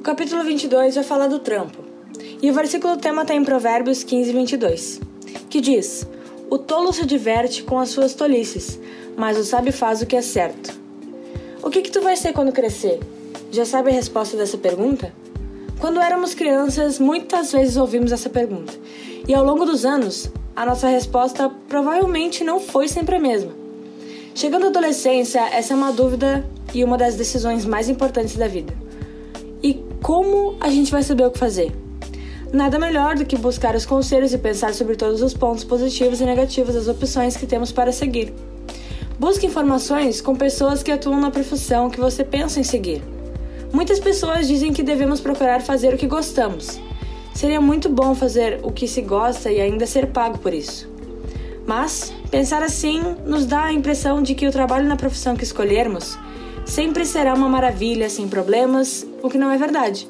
O capítulo 22 vai falar do trampo. E o versículo tema está em Provérbios 15, 22, que diz: O tolo se diverte com as suas tolices, mas o sábio faz o que é certo. O que, que tu vai ser quando crescer? Já sabe a resposta dessa pergunta? Quando éramos crianças, muitas vezes ouvimos essa pergunta. E ao longo dos anos, a nossa resposta provavelmente não foi sempre a mesma. Chegando à adolescência, essa é uma dúvida e uma das decisões mais importantes da vida. E como a gente vai saber o que fazer? Nada melhor do que buscar os conselhos e pensar sobre todos os pontos positivos e negativos das opções que temos para seguir. Busque informações com pessoas que atuam na profissão que você pensa em seguir. Muitas pessoas dizem que devemos procurar fazer o que gostamos. Seria muito bom fazer o que se gosta e ainda ser pago por isso. Mas pensar assim nos dá a impressão de que o trabalho na profissão que escolhermos sempre será uma maravilha, sem problemas, o que não é verdade.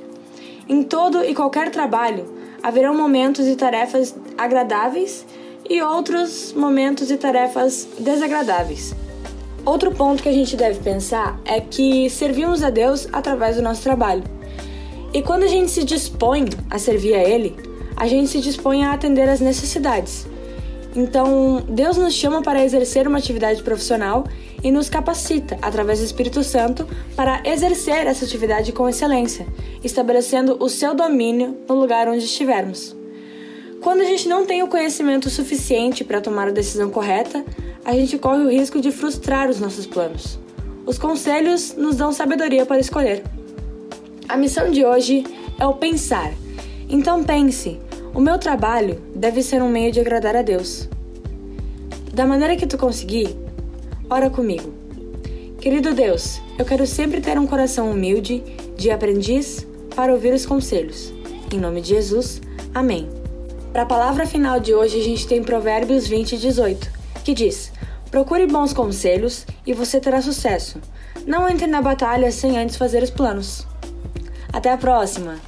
Em todo e qualquer trabalho, haverão momentos e tarefas agradáveis e outros momentos e tarefas desagradáveis. Outro ponto que a gente deve pensar é que servimos a Deus através do nosso trabalho. E quando a gente se dispõe a servir a Ele, a gente se dispõe a atender às necessidades. Então, Deus nos chama para exercer uma atividade profissional e nos capacita, através do Espírito Santo, para exercer essa atividade com excelência, estabelecendo o seu domínio no lugar onde estivermos. Quando a gente não tem o conhecimento suficiente para tomar a decisão correta, a gente corre o risco de frustrar os nossos planos. Os conselhos nos dão sabedoria para escolher. A missão de hoje é o pensar. Então pense: o meu trabalho deve ser um meio de agradar a Deus. Da maneira que tu conseguir, ora comigo. Querido Deus, eu quero sempre ter um coração humilde, de aprendiz, para ouvir os conselhos. Em nome de Jesus, amém. Para a palavra final de hoje, a gente tem Provérbios 20, 18, que diz: Procure bons conselhos e você terá sucesso. Não entre na batalha sem antes fazer os planos. Até a próxima!